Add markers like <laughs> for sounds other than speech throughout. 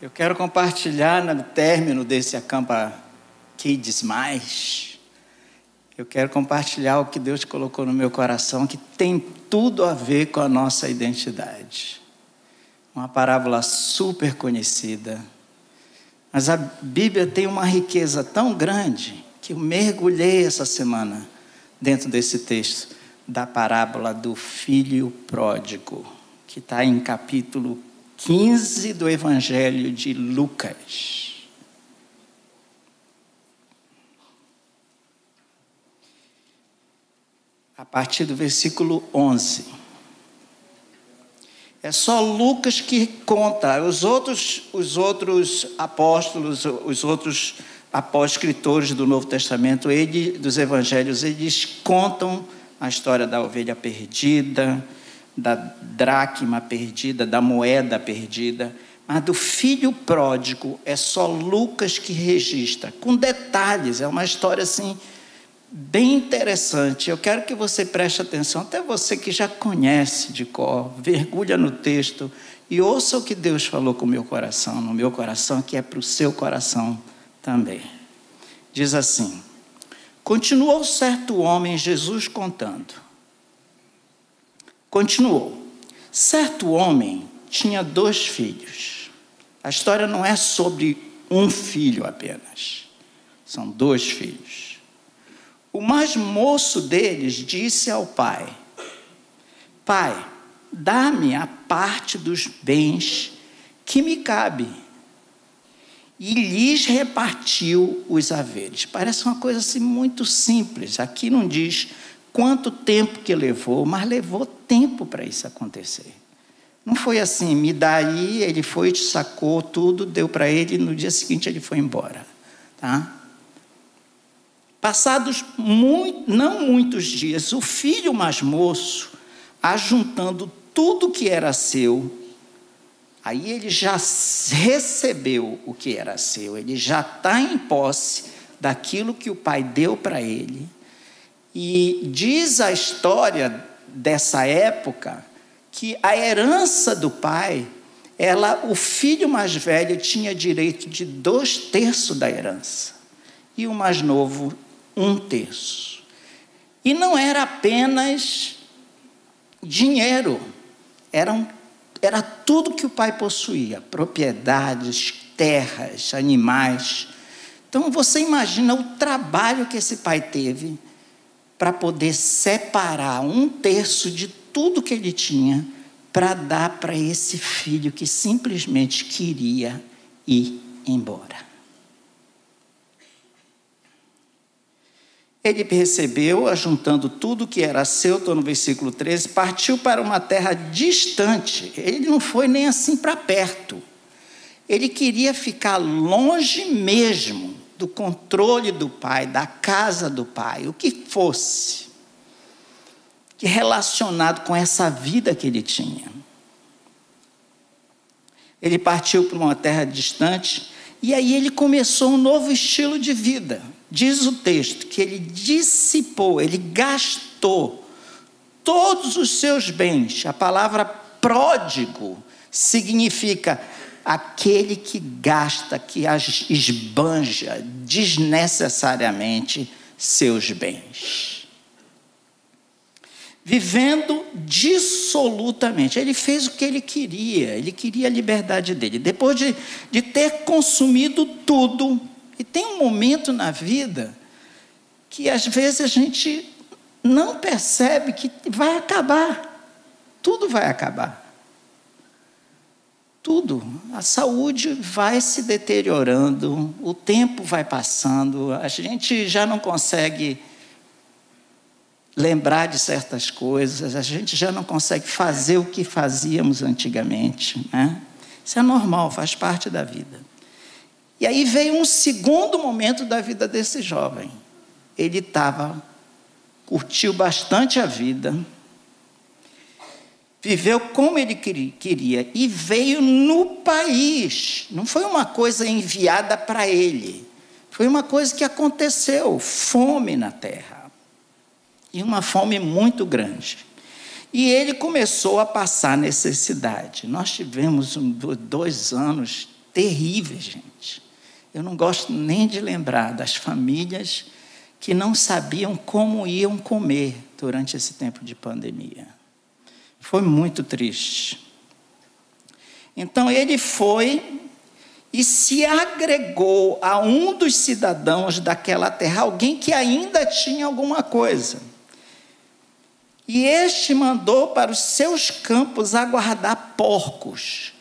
Eu quero compartilhar no término desse acampa Kids Mais eu quero compartilhar o que Deus colocou no meu coração, que tem tudo a ver com a nossa identidade. Uma parábola super conhecida. Mas a Bíblia tem uma riqueza tão grande que eu mergulhei essa semana dentro desse texto da parábola do filho pródigo, que está em capítulo 15 do Evangelho de Lucas. a partir do versículo 11. É só Lucas que conta, os outros, os outros apóstolos, os outros apóstolos escritores do Novo Testamento, ele, dos evangelhos, eles contam a história da ovelha perdida, da dracma perdida, da moeda perdida, mas do filho pródigo é só Lucas que registra, com detalhes, é uma história assim bem interessante. Eu quero que você preste atenção, até você que já conhece de cor, mergulha no texto e ouça o que Deus falou com o meu coração, no meu coração, que é para o seu coração também. Diz assim: Continuou certo homem, Jesus contando. Continuou. Certo homem tinha dois filhos. A história não é sobre um filho apenas, são dois filhos. O mais moço deles disse ao pai: Pai, dá-me a parte dos bens que me cabe. E lhes repartiu os haveres. Parece uma coisa assim muito simples. Aqui não diz quanto tempo que levou, mas levou tempo para isso acontecer. Não foi assim, me dá aí, ele foi, sacou tudo, deu para ele, e no dia seguinte ele foi embora. Tá? Passados muito, não muitos dias, o filho mais moço, ajuntando tudo que era seu, aí ele já recebeu o que era seu, ele já está em posse daquilo que o pai deu para ele. E diz a história dessa época que a herança do pai, ela, o filho mais velho tinha direito de dois terços da herança e o mais novo um terço. E não era apenas dinheiro, era, era tudo que o pai possuía: propriedades, terras, animais. Então você imagina o trabalho que esse pai teve para poder separar um terço de tudo que ele tinha para dar para esse filho que simplesmente queria ir embora. Ele recebeu, ajuntando tudo que era seu, estou no versículo 13, partiu para uma terra distante. Ele não foi nem assim para perto. Ele queria ficar longe mesmo do controle do pai, da casa do pai, o que fosse, que relacionado com essa vida que ele tinha. Ele partiu para uma terra distante e aí ele começou um novo estilo de vida. Diz o texto que ele dissipou, ele gastou todos os seus bens. A palavra pródigo significa aquele que gasta, que esbanja desnecessariamente seus bens. Vivendo dissolutamente. Ele fez o que ele queria, ele queria a liberdade dele. Depois de, de ter consumido tudo, e tem um momento na vida que às vezes a gente não percebe que vai acabar. Tudo vai acabar. Tudo. A saúde vai se deteriorando, o tempo vai passando, a gente já não consegue lembrar de certas coisas, a gente já não consegue fazer o que fazíamos antigamente. Né? Isso é normal, faz parte da vida. E aí veio um segundo momento da vida desse jovem. Ele estava, curtiu bastante a vida, viveu como ele queria e veio no país. Não foi uma coisa enviada para ele, foi uma coisa que aconteceu fome na terra. E uma fome muito grande. E ele começou a passar necessidade. Nós tivemos dois anos terríveis, gente. Eu não gosto nem de lembrar das famílias que não sabiam como iam comer durante esse tempo de pandemia. Foi muito triste. Então ele foi e se agregou a um dos cidadãos daquela terra, alguém que ainda tinha alguma coisa. E este mandou para os seus campos aguardar porcos.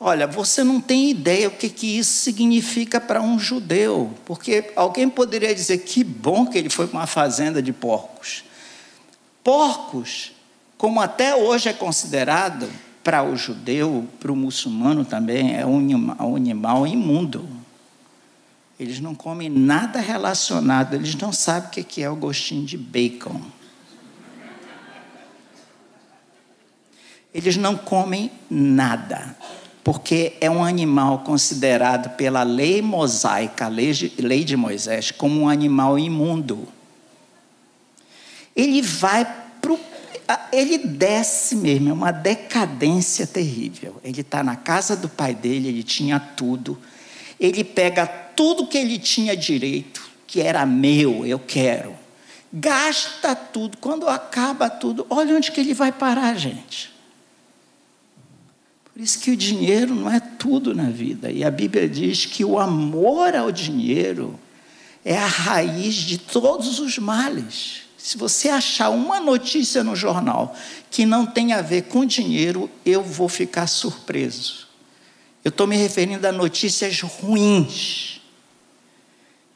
Olha, você não tem ideia o que, que isso significa para um judeu, porque alguém poderia dizer que bom que ele foi para uma fazenda de porcos. Porcos como até hoje é considerado para o judeu, para o muçulmano também, é um animal imundo. Eles não comem nada relacionado, eles não sabem o que é o gostinho de bacon. Eles não comem nada, porque é um animal considerado pela lei mosaica, a lei de, Moisés, como um animal imundo. Ele vai ele desce mesmo, é uma decadência terrível. Ele está na casa do pai dele, ele tinha tudo. Ele pega tudo que ele tinha direito, que era meu, eu quero. Gasta tudo. Quando acaba tudo, olha onde que ele vai parar, gente. Por isso que o dinheiro não é tudo na vida. E a Bíblia diz que o amor ao dinheiro é a raiz de todos os males. Se você achar uma notícia no jornal que não tem a ver com dinheiro, eu vou ficar surpreso. Eu estou me referindo a notícias ruins.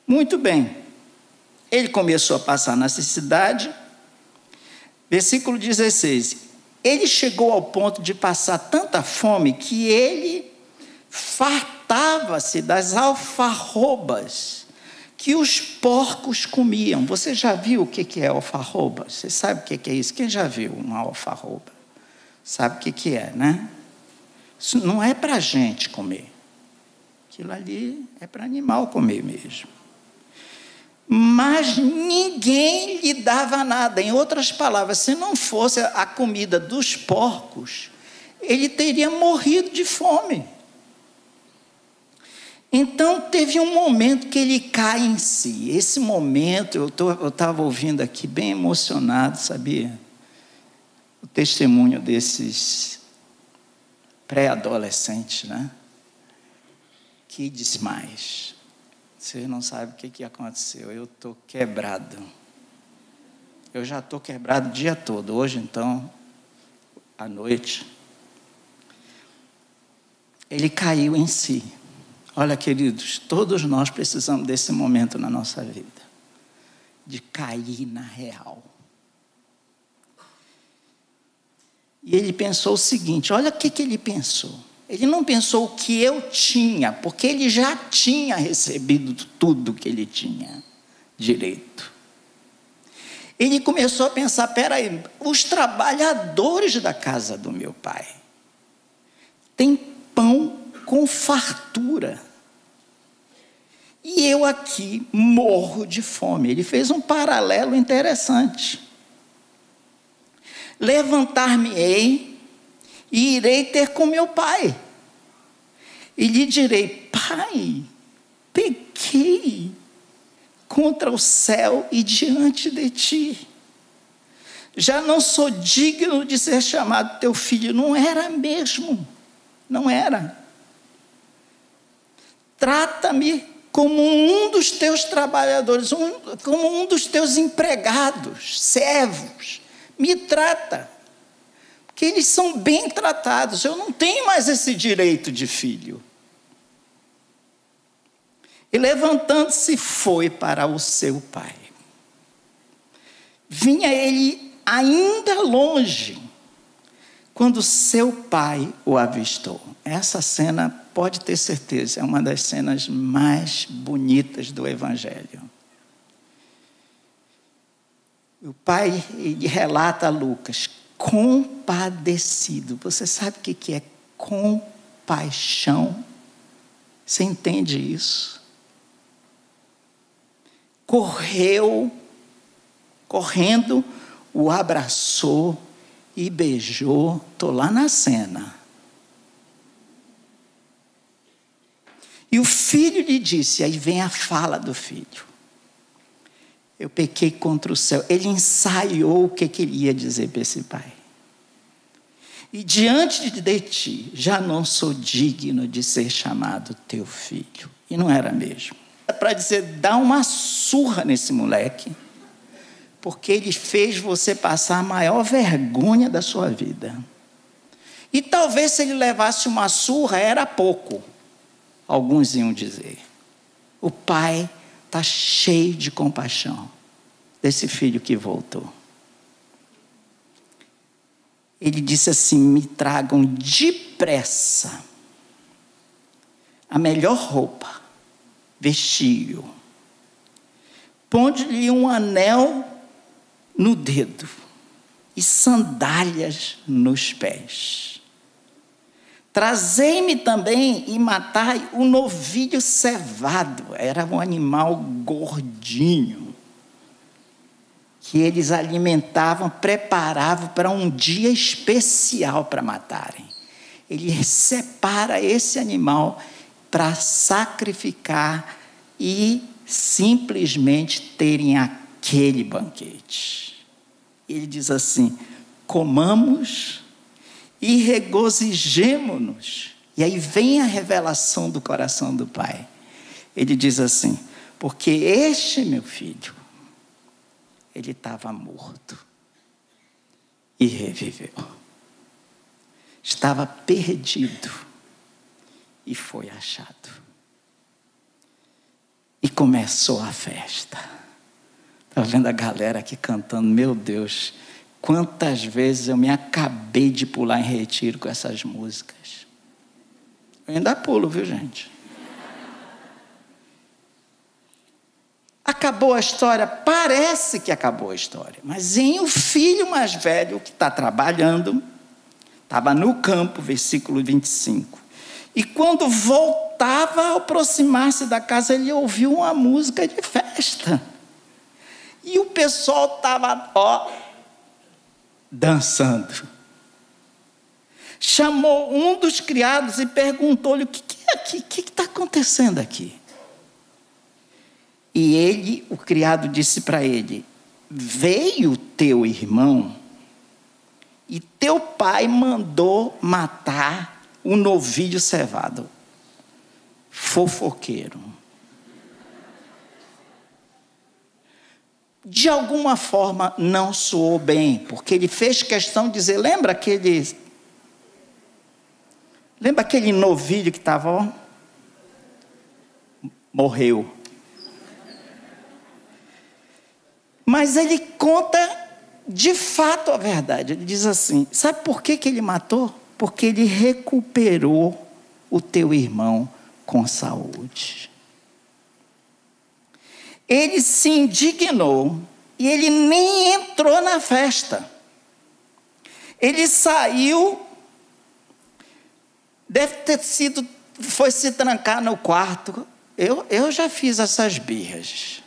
Muito bem. Ele começou a passar necessidade. Versículo 16. Ele chegou ao ponto de passar tanta fome que ele fartava-se das alfarrobas que os porcos comiam. Você já viu o que é alfarroba? Você sabe o que é isso? Quem já viu uma alfarroba? Sabe o que é, né? Isso não é para gente comer. Aquilo ali é para animal comer mesmo. Mas ninguém lhe dava nada. Em outras palavras, se não fosse a comida dos porcos, ele teria morrido de fome. Então teve um momento que ele cai em si. Esse momento, eu estava ouvindo aqui bem emocionado, sabia? O testemunho desses pré-adolescentes, né? Que demais. Vocês não sabem o que, que aconteceu. Eu estou quebrado. Eu já estou quebrado o dia todo. Hoje, então, à noite, ele caiu em si. Olha, queridos, todos nós precisamos desse momento na nossa vida de cair na real. E ele pensou o seguinte: olha o que, que ele pensou. Ele não pensou o que eu tinha, porque ele já tinha recebido tudo que ele tinha direito. Ele começou a pensar: peraí, os trabalhadores da casa do meu pai têm pão com fartura. E eu aqui morro de fome. Ele fez um paralelo interessante. Levantar-me-ei e irei ter com meu pai. E lhe direi: Pai, pequei contra o céu e diante de ti. Já não sou digno de ser chamado teu filho. Não era mesmo. Não era trata-me como um dos teus trabalhadores, um, como um dos teus empregados, servos. Me trata. Porque eles são bem tratados. Eu não tenho mais esse direito de filho. E levantando-se, foi para o seu pai. Vinha ele ainda longe, quando seu pai o avistou. Essa cena, pode ter certeza, é uma das cenas mais bonitas do Evangelho. O pai relata a Lucas, compadecido. Você sabe o que é compaixão? Você entende isso? Correu, correndo, o abraçou e beijou. Estou lá na cena. E o filho lhe disse, aí vem a fala do filho. Eu pequei contra o céu. Ele ensaiou o que queria dizer para esse pai. E diante de ti, já não sou digno de ser chamado teu filho. E não era mesmo. É para dizer, dá uma surra nesse moleque porque ele fez você passar a maior vergonha da sua vida. E talvez se ele levasse uma surra, era pouco, alguns iam dizer. O pai está cheio de compaixão desse filho que voltou. Ele disse assim: me tragam depressa a melhor roupa, vestiu, ponde-lhe um anel no dedo e sandálias nos pés. Trazei-me também e matai o novilho cevado, era um animal gordinho, que eles alimentavam, preparavam para um dia especial para matarem. Ele separa esse animal para sacrificar e simplesmente terem a aquele banquete. Ele diz assim: comamos e regozijemo-nos. E aí vem a revelação do coração do Pai. Ele diz assim: porque este meu filho, ele estava morto e reviveu. Estava perdido e foi achado. E começou a festa. Estava vendo a galera aqui cantando, meu Deus, quantas vezes eu me acabei de pular em retiro com essas músicas. Eu ainda pulo, viu, gente? Acabou a história, parece que acabou a história, mas em o filho mais velho que está trabalhando, estava no campo, versículo 25. E quando voltava a aproximar-se da casa, ele ouviu uma música de festa. E o pessoal estava, ó, dançando. Chamou um dos criados e perguntou-lhe: o que, que é aqui? O que está acontecendo aqui? E ele, o criado, disse para ele: Veio teu irmão e teu pai mandou matar o novilho cevado. Fofoqueiro. De alguma forma não soou bem, porque ele fez questão de dizer: lembra aquele. Lembra aquele novilho que estava. Morreu. Mas ele conta de fato a verdade. Ele diz assim: sabe por que, que ele matou? Porque ele recuperou o teu irmão com saúde ele se indignou e ele nem entrou na festa. Ele saiu, deve ter sido, foi se trancar no quarto. Eu, eu já fiz essas birras.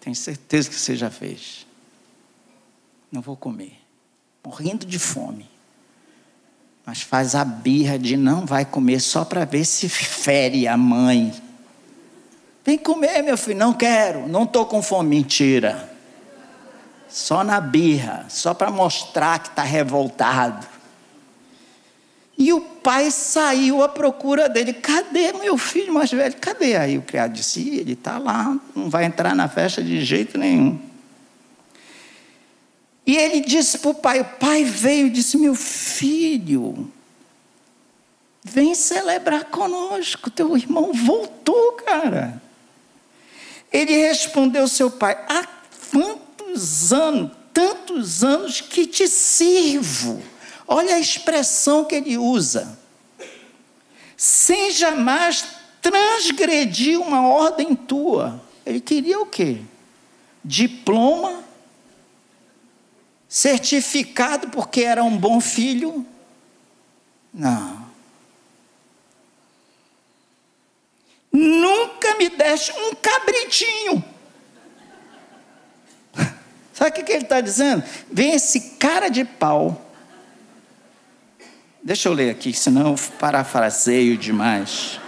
Tenho certeza que você já fez. Não vou comer. Morrendo de fome. Mas faz a birra de não vai comer só para ver se fere a mãe Vem comer, meu filho. Não quero, não estou com fome. Mentira. Só na birra, só para mostrar que está revoltado. E o pai saiu à procura dele. Cadê meu filho mais velho? Cadê? Aí o criado disse: ele está lá, não vai entrar na festa de jeito nenhum. E ele disse para o pai: o pai veio e disse: Meu filho, vem celebrar conosco. Teu irmão voltou, cara. Ele respondeu seu pai: há quantos anos, tantos anos que te sirvo. Olha a expressão que ele usa. Sem jamais transgredir uma ordem tua. Ele queria o quê? Diploma, certificado porque era um bom filho? Não. Nunca me deste um cabritinho. <laughs> Sabe o que ele está dizendo? Vem esse cara de pau. Deixa eu ler aqui, senão eu parafraseio demais.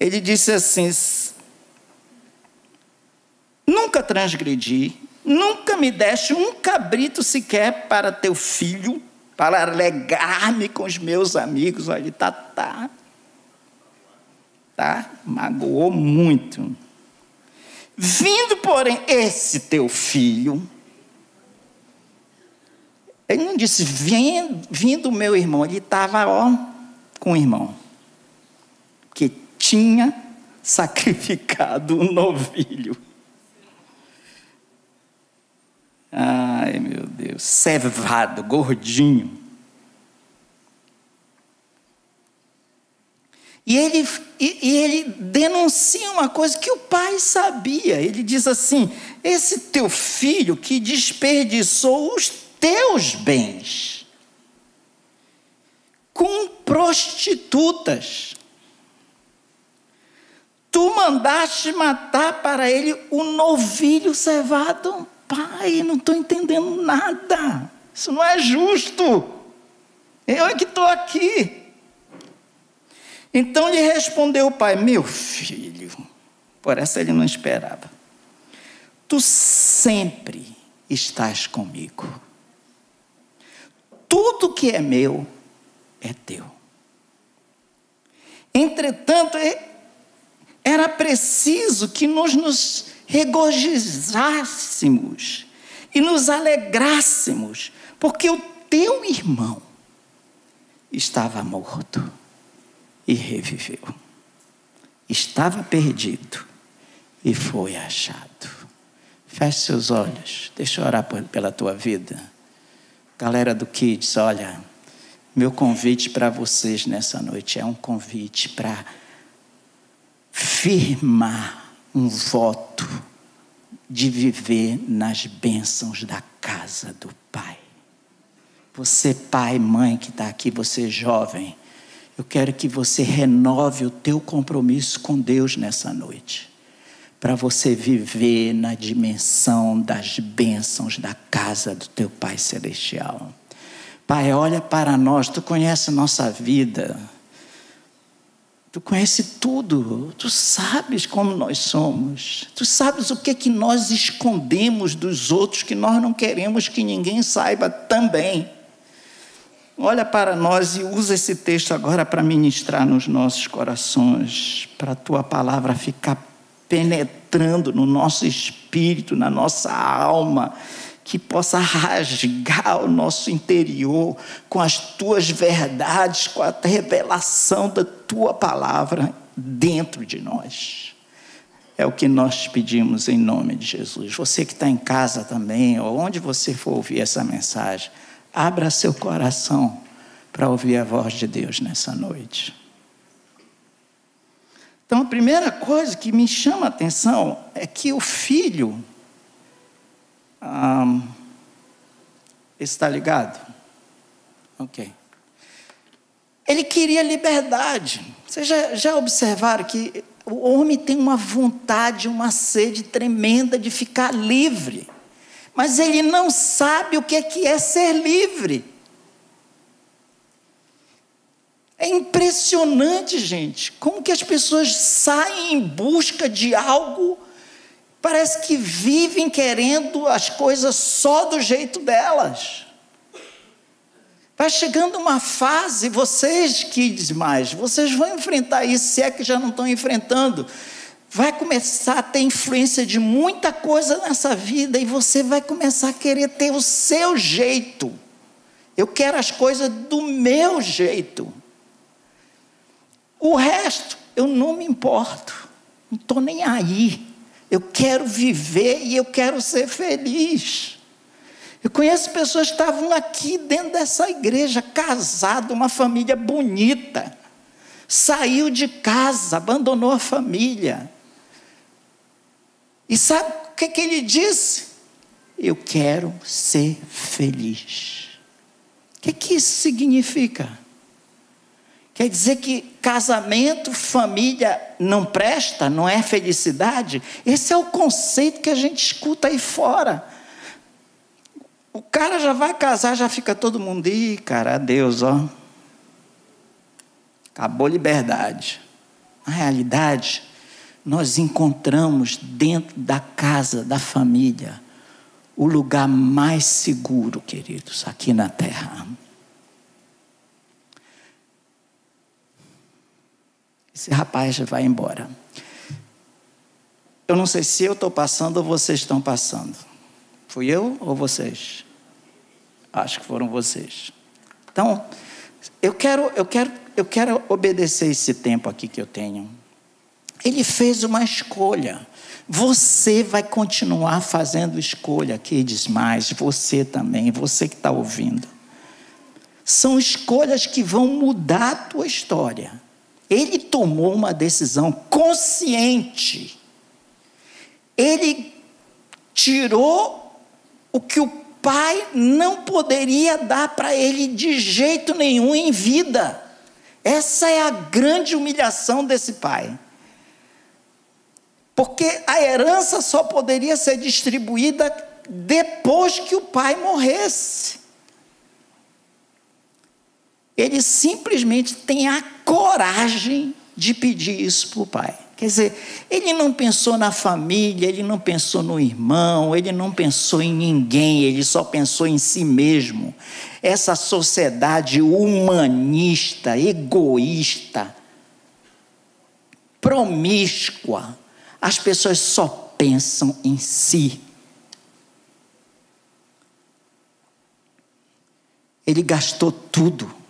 Ele disse assim: Nunca transgredi, nunca me deste um cabrito sequer para teu filho, para alegar-me com os meus amigos. Olha, tá, tá. Tá? Magoou muito. Vindo, porém, esse teu filho, ele não disse, vindo meu irmão, ele estava, ó, com o irmão, que tinha sacrificado um <laughs> novilho. Ai, meu Deus, cevado, gordinho. E ele, e, e ele denuncia uma coisa que o pai sabia. Ele diz assim: esse teu filho que desperdiçou os teus bens com prostitutas. Tu mandaste matar para ele o novilho cevado. Pai, não estou entendendo nada. Isso não é justo. Eu é que estou aqui. Então lhe respondeu o pai: Meu filho, por essa ele não esperava. Tu sempre estás comigo. Tudo que é meu é teu. Entretanto, era preciso que nós nos regozijássemos e nos alegrássemos, porque o teu irmão estava morto e reviveu. Estava perdido e foi achado. Feche seus olhos, deixa eu orar pela tua vida. Galera do Kids, olha, meu convite para vocês nessa noite é um convite para firmar um voto de viver nas bênçãos da casa do Pai. Você, pai, mãe que está aqui, você jovem, eu quero que você renove o teu compromisso com Deus nessa noite, para você viver na dimensão das bênçãos da casa do teu Pai celestial. Pai, olha para nós, tu conhece nossa vida. Tu conhece tudo, tu sabes como nós somos, tu sabes o que é que nós escondemos dos outros que nós não queremos que ninguém saiba também. Olha para nós e usa esse texto agora para ministrar nos nossos corações, para a tua palavra ficar penetrando no nosso espírito, na nossa alma, que possa rasgar o nosso interior com as tuas verdades, com a revelação da tua palavra dentro de nós. É o que nós pedimos em nome de Jesus. Você que está em casa também, ou onde você for ouvir essa mensagem, Abra seu coração para ouvir a voz de Deus nessa noite. Então, a primeira coisa que me chama a atenção é que o filho ah, está ligado? Ok. Ele queria liberdade. Vocês já, já observaram que o homem tem uma vontade, uma sede tremenda de ficar livre mas ele não sabe o que é, que é ser livre. É impressionante, gente, como que as pessoas saem em busca de algo, parece que vivem querendo as coisas só do jeito delas. Vai chegando uma fase, vocês que mais, vocês vão enfrentar isso, se é que já não estão enfrentando vai começar a ter influência de muita coisa nessa vida e você vai começar a querer ter o seu jeito. Eu quero as coisas do meu jeito. O resto, eu não me importo. Não estou nem aí. Eu quero viver e eu quero ser feliz. Eu conheço pessoas que estavam aqui dentro dessa igreja, casado, uma família bonita. Saiu de casa, abandonou a família. E sabe o que, que ele disse? Eu quero ser feliz. O que, que isso significa? Quer dizer que casamento, família não presta, não é felicidade? Esse é o conceito que a gente escuta aí fora. O cara já vai casar, já fica todo mundo, ih, cara, adeus, ó. Acabou a liberdade. Na realidade, nós encontramos dentro da casa, da família, o lugar mais seguro, queridos, aqui na terra. Esse rapaz vai embora. Eu não sei se eu estou passando ou vocês estão passando. Fui eu ou vocês? Acho que foram vocês. Então, eu quero, eu quero, eu quero obedecer esse tempo aqui que eu tenho. Ele fez uma escolha. Você vai continuar fazendo escolha, que diz mais, você também, você que está ouvindo. São escolhas que vão mudar a tua história. Ele tomou uma decisão consciente. Ele tirou o que o pai não poderia dar para ele de jeito nenhum em vida. Essa é a grande humilhação desse pai. Porque a herança só poderia ser distribuída depois que o pai morresse. Ele simplesmente tem a coragem de pedir isso para o pai. Quer dizer, ele não pensou na família, ele não pensou no irmão, ele não pensou em ninguém, ele só pensou em si mesmo. Essa sociedade humanista, egoísta, promíscua, as pessoas só pensam em si. Ele gastou tudo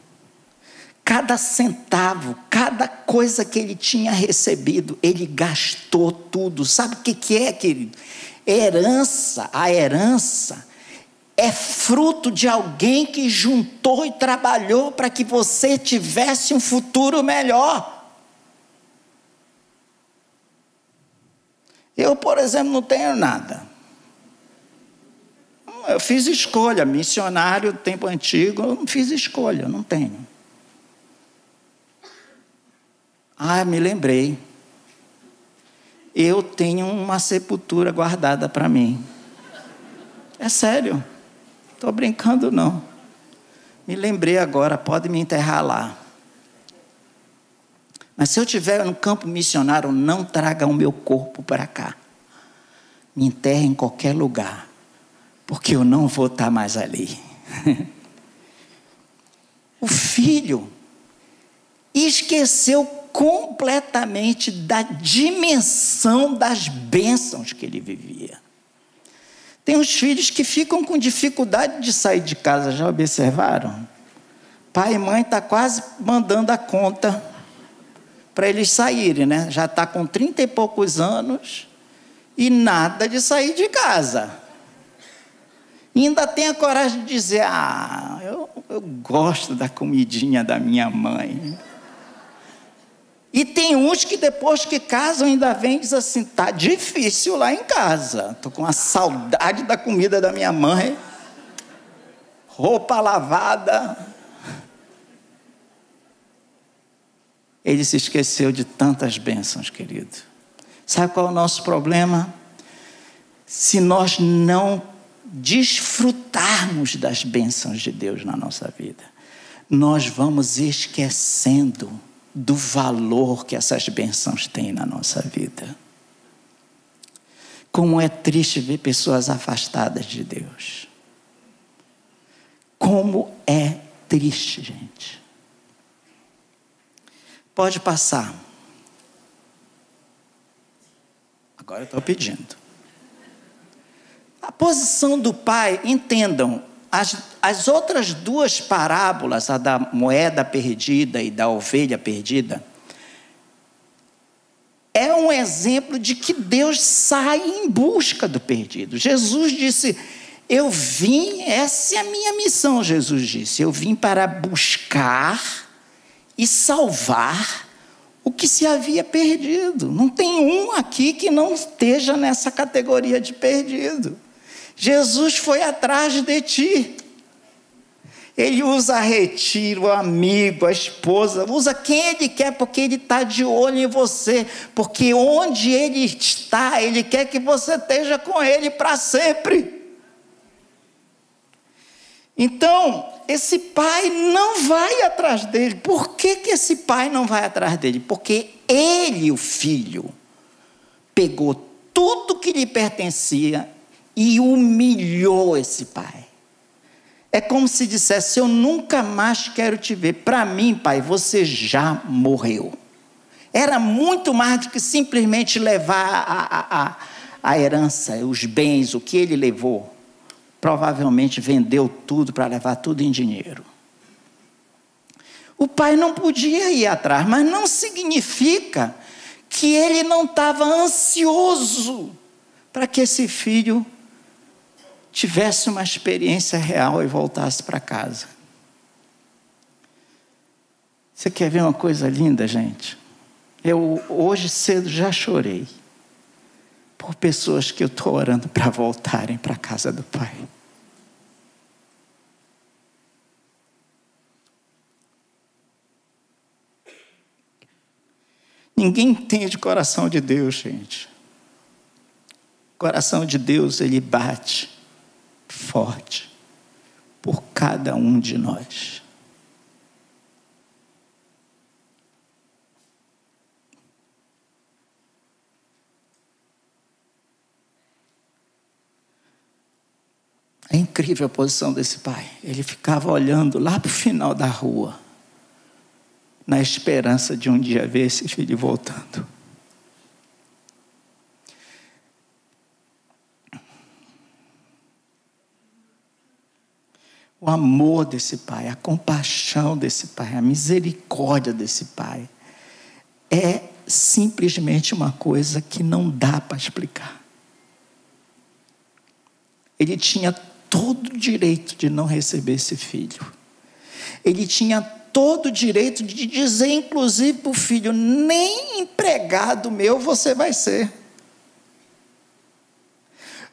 Cada centavo, cada coisa que ele tinha recebido, ele gastou tudo. Sabe o que, que é, querido? Herança, a herança é fruto de alguém que juntou e trabalhou para que você tivesse um futuro melhor. Eu, por exemplo, não tenho nada. Eu fiz escolha, missionário tempo antigo, eu não fiz escolha, não tenho. Ah, me lembrei. Eu tenho uma sepultura guardada para mim. É sério. Estou brincando, não. Me lembrei agora, pode me enterrar lá. Mas se eu estiver no campo missionário, não traga o meu corpo para cá. Me enterre em qualquer lugar, porque eu não vou estar mais ali. <laughs> o filho esqueceu completamente da dimensão das bênçãos que ele vivia. Tem uns filhos que ficam com dificuldade de sair de casa, já observaram? Pai e mãe estão tá quase mandando a conta para eles saírem, né? Já está com trinta e poucos anos e nada de sair de casa. E ainda tem a coragem de dizer: Ah, eu, eu gosto da comidinha da minha mãe. E tem uns que depois que casam ainda vem e diz assim: tá difícil lá em casa. Tô com a saudade da comida da minha mãe. Roupa lavada. Ele se esqueceu de tantas bênçãos, querido. Sabe qual é o nosso problema? Se nós não desfrutarmos das bênçãos de Deus na nossa vida, nós vamos esquecendo do valor que essas bênçãos têm na nossa vida. Como é triste ver pessoas afastadas de Deus. Como é triste, gente. Pode passar. Agora eu estou pedindo. A posição do pai, entendam, as, as outras duas parábolas, a da moeda perdida e da ovelha perdida, é um exemplo de que Deus sai em busca do perdido. Jesus disse: Eu vim, essa é a minha missão, Jesus disse. Eu vim para buscar e salvar o que se havia perdido. Não tem um aqui que não esteja nessa categoria de perdido. Jesus foi atrás de ti. Ele usa retiro, amigo, a esposa, usa quem ele quer, porque ele está de olho em você. Porque onde ele está, ele quer que você esteja com ele para sempre. Então, esse pai não vai atrás dele. Por que, que esse pai não vai atrás dele? Porque ele, o filho, pegou tudo que lhe pertencia e humilhou esse pai. É como se dissesse: Eu nunca mais quero te ver. Para mim, pai, você já morreu. Era muito mais do que simplesmente levar a, a, a, a herança, os bens, o que ele levou. Provavelmente vendeu tudo para levar tudo em dinheiro. O pai não podia ir atrás, mas não significa que ele não estava ansioso para que esse filho tivesse uma experiência real e voltasse para casa. Você quer ver uma coisa linda, gente? Eu hoje cedo já chorei por pessoas que eu estou orando para voltarem para a casa do Pai. Ninguém entende o coração de Deus, gente. O coração de Deus, ele bate forte por cada um de nós. É incrível a posição desse pai. Ele ficava olhando lá para o final da rua, na esperança de um dia ver esse filho voltando. O amor desse pai, a compaixão desse pai, a misericórdia desse pai, é simplesmente uma coisa que não dá para explicar. Ele tinha todo o direito de não receber esse filho. Ele tinha todo o direito de dizer, inclusive, para o filho: nem empregado meu você vai ser.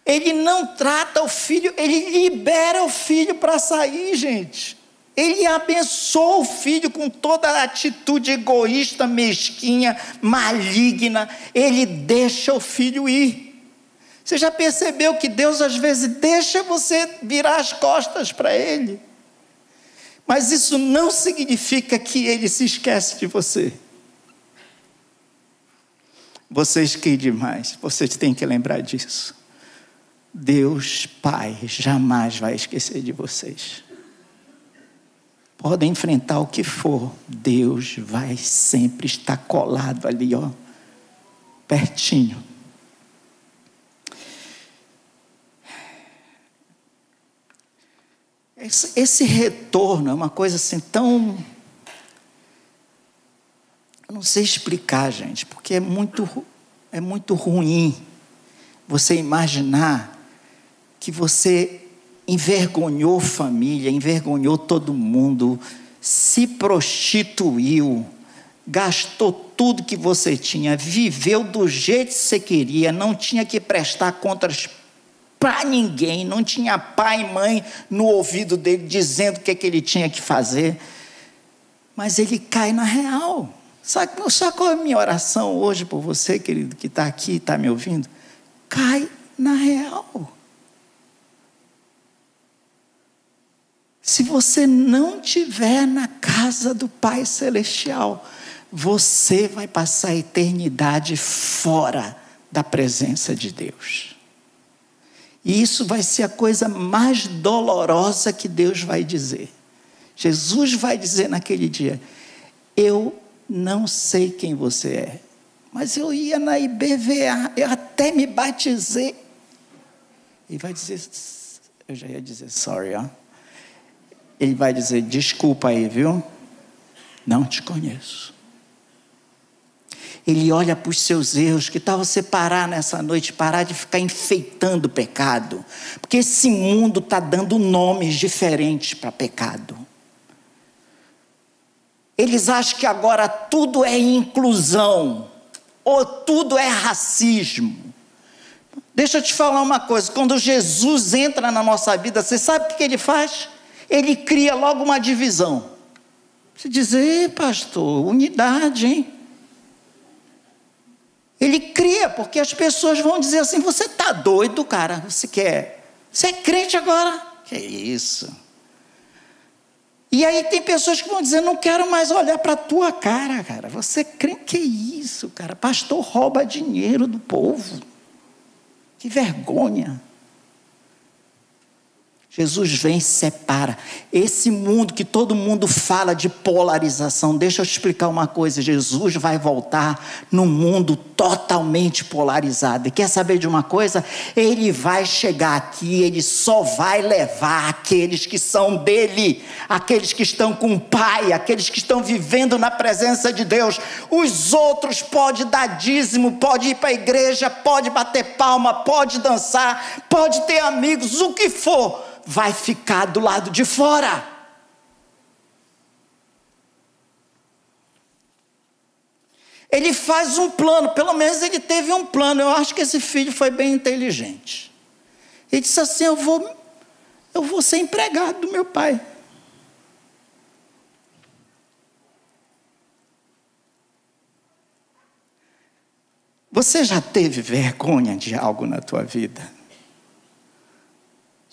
Ele não trata o filho, ele libera o filho para sair, gente. Ele abençoa o filho com toda a atitude egoísta, mesquinha, maligna. Ele deixa o filho ir. Você já percebeu que Deus às vezes deixa você virar as costas para Ele? Mas isso não significa que Ele se esquece de você. Vocês que demais, vocês têm que lembrar disso. Deus Pai jamais vai esquecer de vocês. Podem enfrentar o que for, Deus vai sempre estar colado ali, ó, pertinho. Esse, esse retorno é uma coisa assim tão. Eu não sei explicar, gente, porque é muito, é muito ruim você imaginar que você envergonhou família, envergonhou todo mundo, se prostituiu, gastou tudo que você tinha, viveu do jeito que você queria, não tinha que prestar contas para ninguém, não tinha pai e mãe no ouvido dele dizendo o que, é que ele tinha que fazer. Mas ele cai na real. Sabe, sabe qual é a minha oração hoje por você, querido, que está aqui e está me ouvindo? Cai na real. Se você não tiver na casa do Pai Celestial, você vai passar a eternidade fora da presença de Deus. E isso vai ser a coisa mais dolorosa que Deus vai dizer. Jesus vai dizer naquele dia: Eu não sei quem você é, mas eu ia na IBVA, eu até me batizei. E vai dizer: Eu já ia dizer sorry, ó ele vai dizer: Desculpa aí, viu? Não te conheço. Ele olha para os seus erros. Que tal você parar nessa noite, parar de ficar enfeitando o pecado? Porque esse mundo está dando nomes diferentes para pecado. Eles acham que agora tudo é inclusão, ou tudo é racismo. Deixa eu te falar uma coisa: quando Jesus entra na nossa vida, você sabe o que ele faz? Ele cria logo uma divisão. Você diz, ei, pastor, unidade, hein? Ele cria, porque as pessoas vão dizer assim: você está doido, cara? Você quer? Você é crente agora? Que isso? E aí tem pessoas que vão dizer: não quero mais olhar para a tua cara, cara. Você é crente? Que isso, cara? Pastor rouba dinheiro do povo. Que vergonha. Jesus vem e separa. Esse mundo que todo mundo fala de polarização, deixa eu te explicar uma coisa: Jesus vai voltar num mundo totalmente polarizado. E quer saber de uma coisa? Ele vai chegar aqui, ele só vai levar aqueles que são dele, aqueles que estão com o Pai, aqueles que estão vivendo na presença de Deus. Os outros pode dar dízimo, pode ir para a igreja, pode bater palma, pode dançar, pode ter amigos, o que for vai ficar do lado de fora. Ele faz um plano, pelo menos ele teve um plano. Eu acho que esse filho foi bem inteligente. Ele disse assim: Eu vou, eu vou ser empregado do meu pai. Você já teve vergonha de algo na tua vida?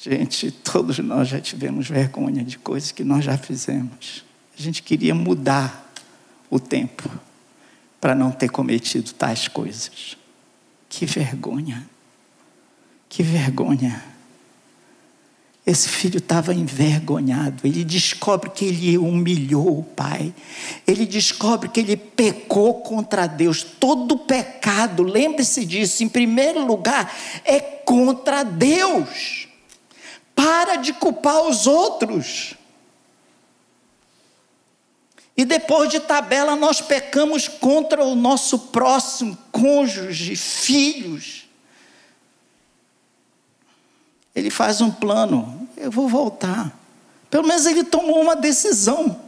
Gente, todos nós já tivemos vergonha de coisas que nós já fizemos. A gente queria mudar o tempo para não ter cometido tais coisas. Que vergonha. Que vergonha. Esse filho estava envergonhado. Ele descobre que ele humilhou o pai. Ele descobre que ele pecou contra Deus. Todo pecado, lembre-se disso, em primeiro lugar, é contra Deus. Para de culpar os outros. E depois de tabela, nós pecamos contra o nosso próximo, cônjuge, filhos. Ele faz um plano, eu vou voltar. Pelo menos ele tomou uma decisão.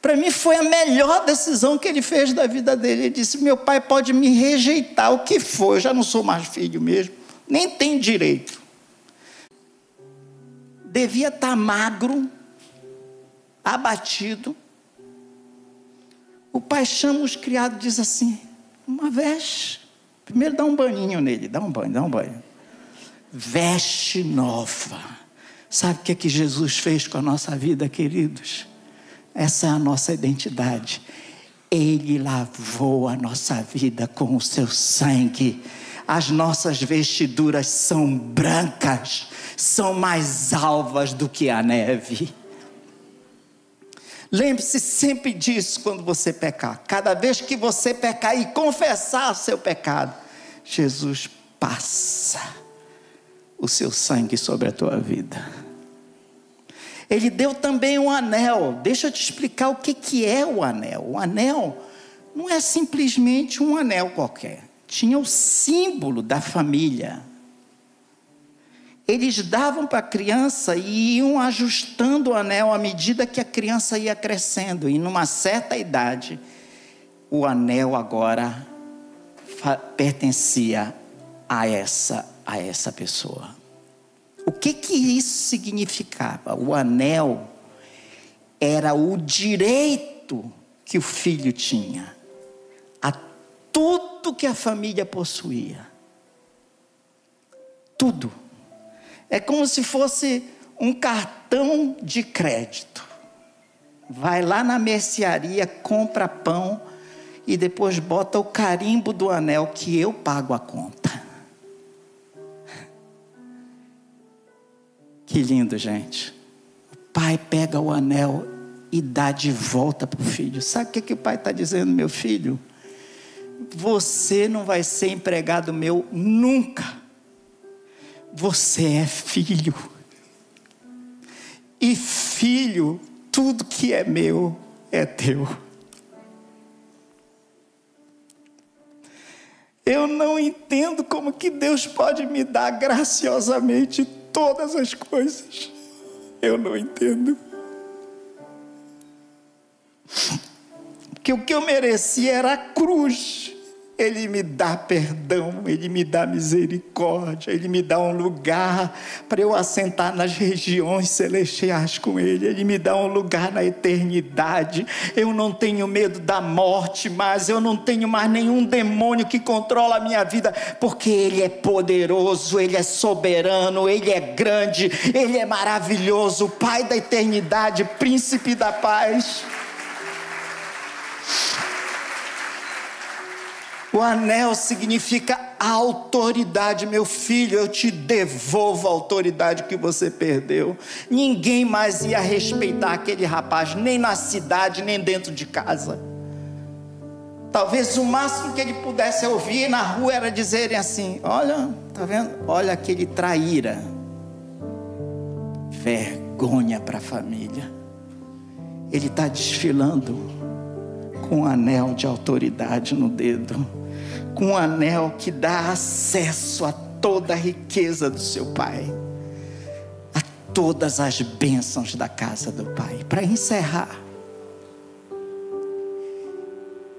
Para mim foi a melhor decisão que ele fez da vida dele. Ele disse: Meu pai pode me rejeitar, o que for, eu já não sou mais filho mesmo, nem tem direito devia estar magro, abatido. O pai chama os criados e diz assim: uma veste. Primeiro dá um banhinho nele, dá um banho, dá um banho. Veste nova. Sabe o que, é que Jesus fez com a nossa vida, queridos? Essa é a nossa identidade. Ele lavou a nossa vida com o seu sangue. As nossas vestiduras são brancas são mais alvas do que a neve. Lembre-se sempre disso quando você pecar. Cada vez que você pecar e confessar seu pecado, Jesus passa o seu sangue sobre a tua vida. Ele deu também um anel. Deixa eu te explicar o que, que é o anel. O anel não é simplesmente um anel qualquer. Tinha o símbolo da família eles davam para a criança e iam ajustando o anel à medida que a criança ia crescendo. E numa certa idade, o anel agora pertencia a essa, a essa pessoa. O que que isso significava? O anel era o direito que o filho tinha tudo que a família possuía. Tudo. É como se fosse um cartão de crédito. Vai lá na mercearia, compra pão e depois bota o carimbo do anel que eu pago a conta. Que lindo, gente. O pai pega o anel e dá de volta para o filho. Sabe o que, que o pai está dizendo, meu filho? Você não vai ser empregado meu nunca. Você é filho. E filho, tudo que é meu é teu. Eu não entendo como que Deus pode me dar graciosamente todas as coisas. Eu não entendo. Que o que eu merecia era a cruz. Ele me dá perdão, Ele me dá misericórdia, Ele me dá um lugar para eu assentar nas regiões celestiais com Ele, Ele me dá um lugar na eternidade. Eu não tenho medo da morte, mas eu não tenho mais nenhum demônio que controla a minha vida, porque Ele é poderoso, Ele é soberano, Ele é grande, Ele é maravilhoso, Pai da eternidade, Príncipe da paz. O anel significa autoridade, meu filho. Eu te devolvo a autoridade que você perdeu. Ninguém mais ia respeitar aquele rapaz, nem na cidade, nem dentro de casa. Talvez o máximo que ele pudesse ouvir na rua era dizerem assim: Olha, tá vendo? Olha aquele traíra. Vergonha para a família. Ele está desfilando com um anel de autoridade no dedo um anel que dá acesso a toda a riqueza do seu pai, a todas as bênçãos da casa do pai. Para encerrar,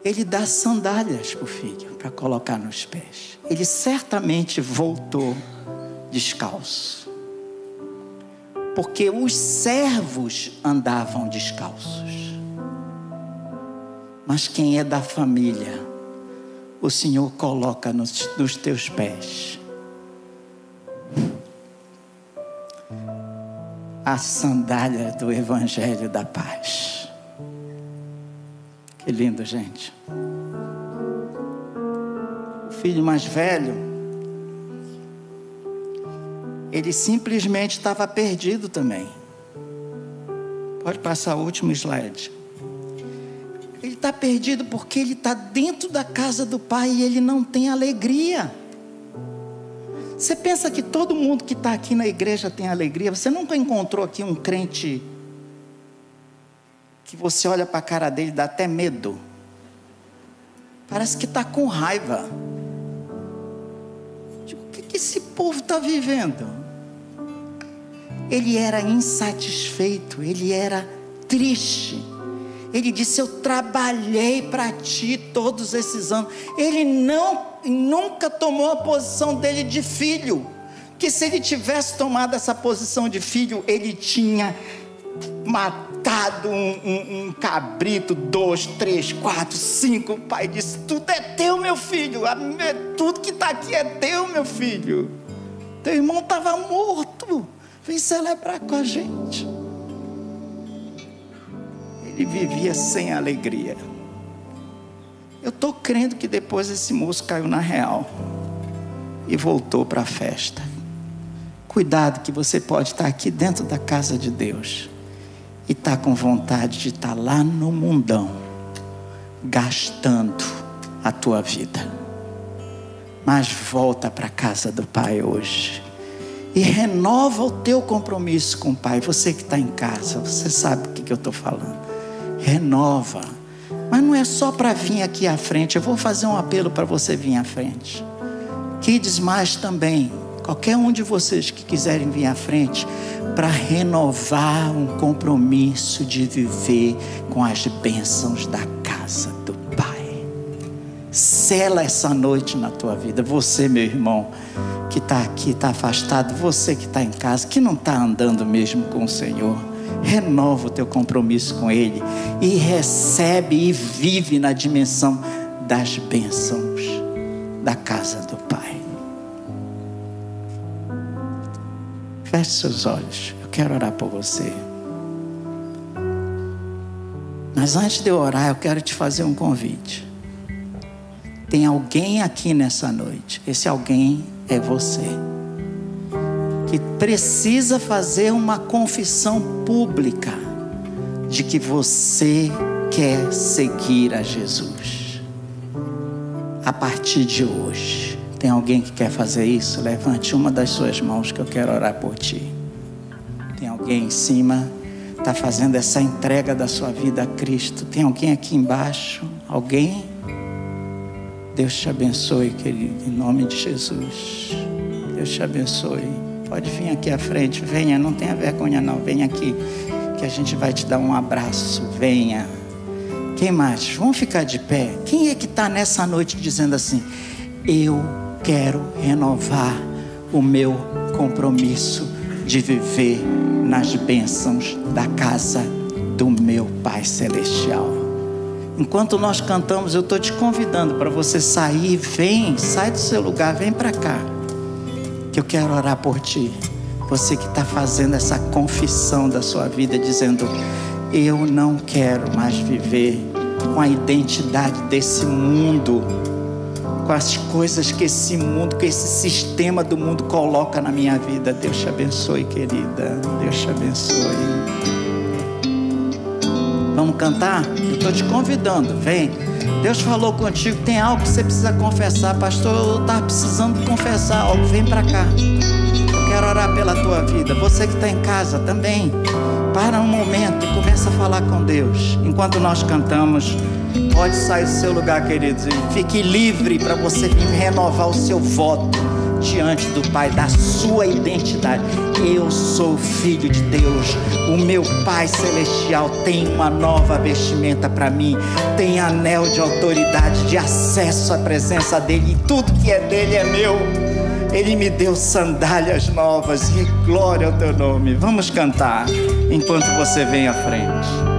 ele dá sandálias para o filho para colocar nos pés. Ele certamente voltou descalço. Porque os servos andavam descalços. Mas quem é da família o Senhor coloca nos, nos teus pés. A sandália do Evangelho da Paz. Que lindo, gente. O filho mais velho, ele simplesmente estava perdido também. Pode passar o último slide. Ele está perdido porque ele está dentro da casa do Pai e ele não tem alegria. Você pensa que todo mundo que está aqui na igreja tem alegria? Você nunca encontrou aqui um crente que você olha para a cara dele e dá até medo? Parece que está com raiva. Digo, o que esse povo está vivendo? Ele era insatisfeito, ele era triste. Ele disse: Eu trabalhei para ti todos esses anos. Ele não, nunca tomou a posição dele de filho. Que se ele tivesse tomado essa posição de filho, ele tinha matado um, um, um cabrito, dois, três, quatro, cinco. O pai disse: Tudo é teu, meu filho. Tudo que está aqui é teu, meu filho. Teu irmão estava morto. Vem celebrar com a gente vivia sem alegria. Eu estou crendo que depois esse moço caiu na real e voltou para a festa. Cuidado que você pode estar aqui dentro da casa de Deus e estar tá com vontade de estar tá lá no mundão, gastando a tua vida. Mas volta para a casa do Pai hoje e renova o teu compromisso com o Pai. Você que está em casa, você sabe o que, que eu estou falando renova. Mas não é só para vir aqui à frente. Eu vou fazer um apelo para você vir à frente. Kids mais também. Qualquer um de vocês que quiserem vir à frente para renovar um compromisso de viver com as bênçãos da casa do Pai. Sela essa noite na tua vida. Você, meu irmão, que está aqui, está afastado. Você que está em casa, que não está andando mesmo com o Senhor renova o teu compromisso com Ele e recebe e vive na dimensão das bênçãos da casa do Pai. Feche seus olhos, eu quero orar por você. Mas antes de eu orar, eu quero te fazer um convite. Tem alguém aqui nessa noite, esse alguém é você que precisa fazer uma confissão pública de que você quer seguir a Jesus. A partir de hoje, tem alguém que quer fazer isso? Levante uma das suas mãos que eu quero orar por ti. Tem alguém em cima está fazendo essa entrega da sua vida a Cristo? Tem alguém aqui embaixo? Alguém? Deus te abençoe, querido, em nome de Jesus. Deus te abençoe. Pode vir aqui à frente, venha, não tenha vergonha não, venha aqui, que a gente vai te dar um abraço. Venha. Quem mais? Vamos ficar de pé. Quem é que está nessa noite dizendo assim: Eu quero renovar o meu compromisso de viver nas bênçãos da casa do meu Pai Celestial. Enquanto nós cantamos, eu estou te convidando para você sair, vem, sai do seu lugar, vem para cá, que eu quero orar por ti. Você que está fazendo essa confissão da sua vida, dizendo: Eu não quero mais viver com a identidade desse mundo, com as coisas que esse mundo, que esse sistema do mundo coloca na minha vida. Deus te abençoe, querida. Deus te abençoe. Vamos cantar? Eu estou te convidando, vem. Deus falou contigo, tem algo que você precisa confessar. Pastor, eu estava precisando confessar algo, vem para cá. Eu quero orar pela tua vida. Você que está em casa também. Para um momento e começa a falar com Deus. Enquanto nós cantamos, pode sair do seu lugar, queridos. Fique livre para você renovar o seu voto diante do Pai, da sua identidade. Eu sou filho de Deus. O meu Pai Celestial tem uma nova vestimenta para mim, tem anel de autoridade, de acesso à presença dEle, e tudo que é dele é meu. Ele me deu sandálias novas e glória ao teu nome. Vamos cantar enquanto você vem à frente.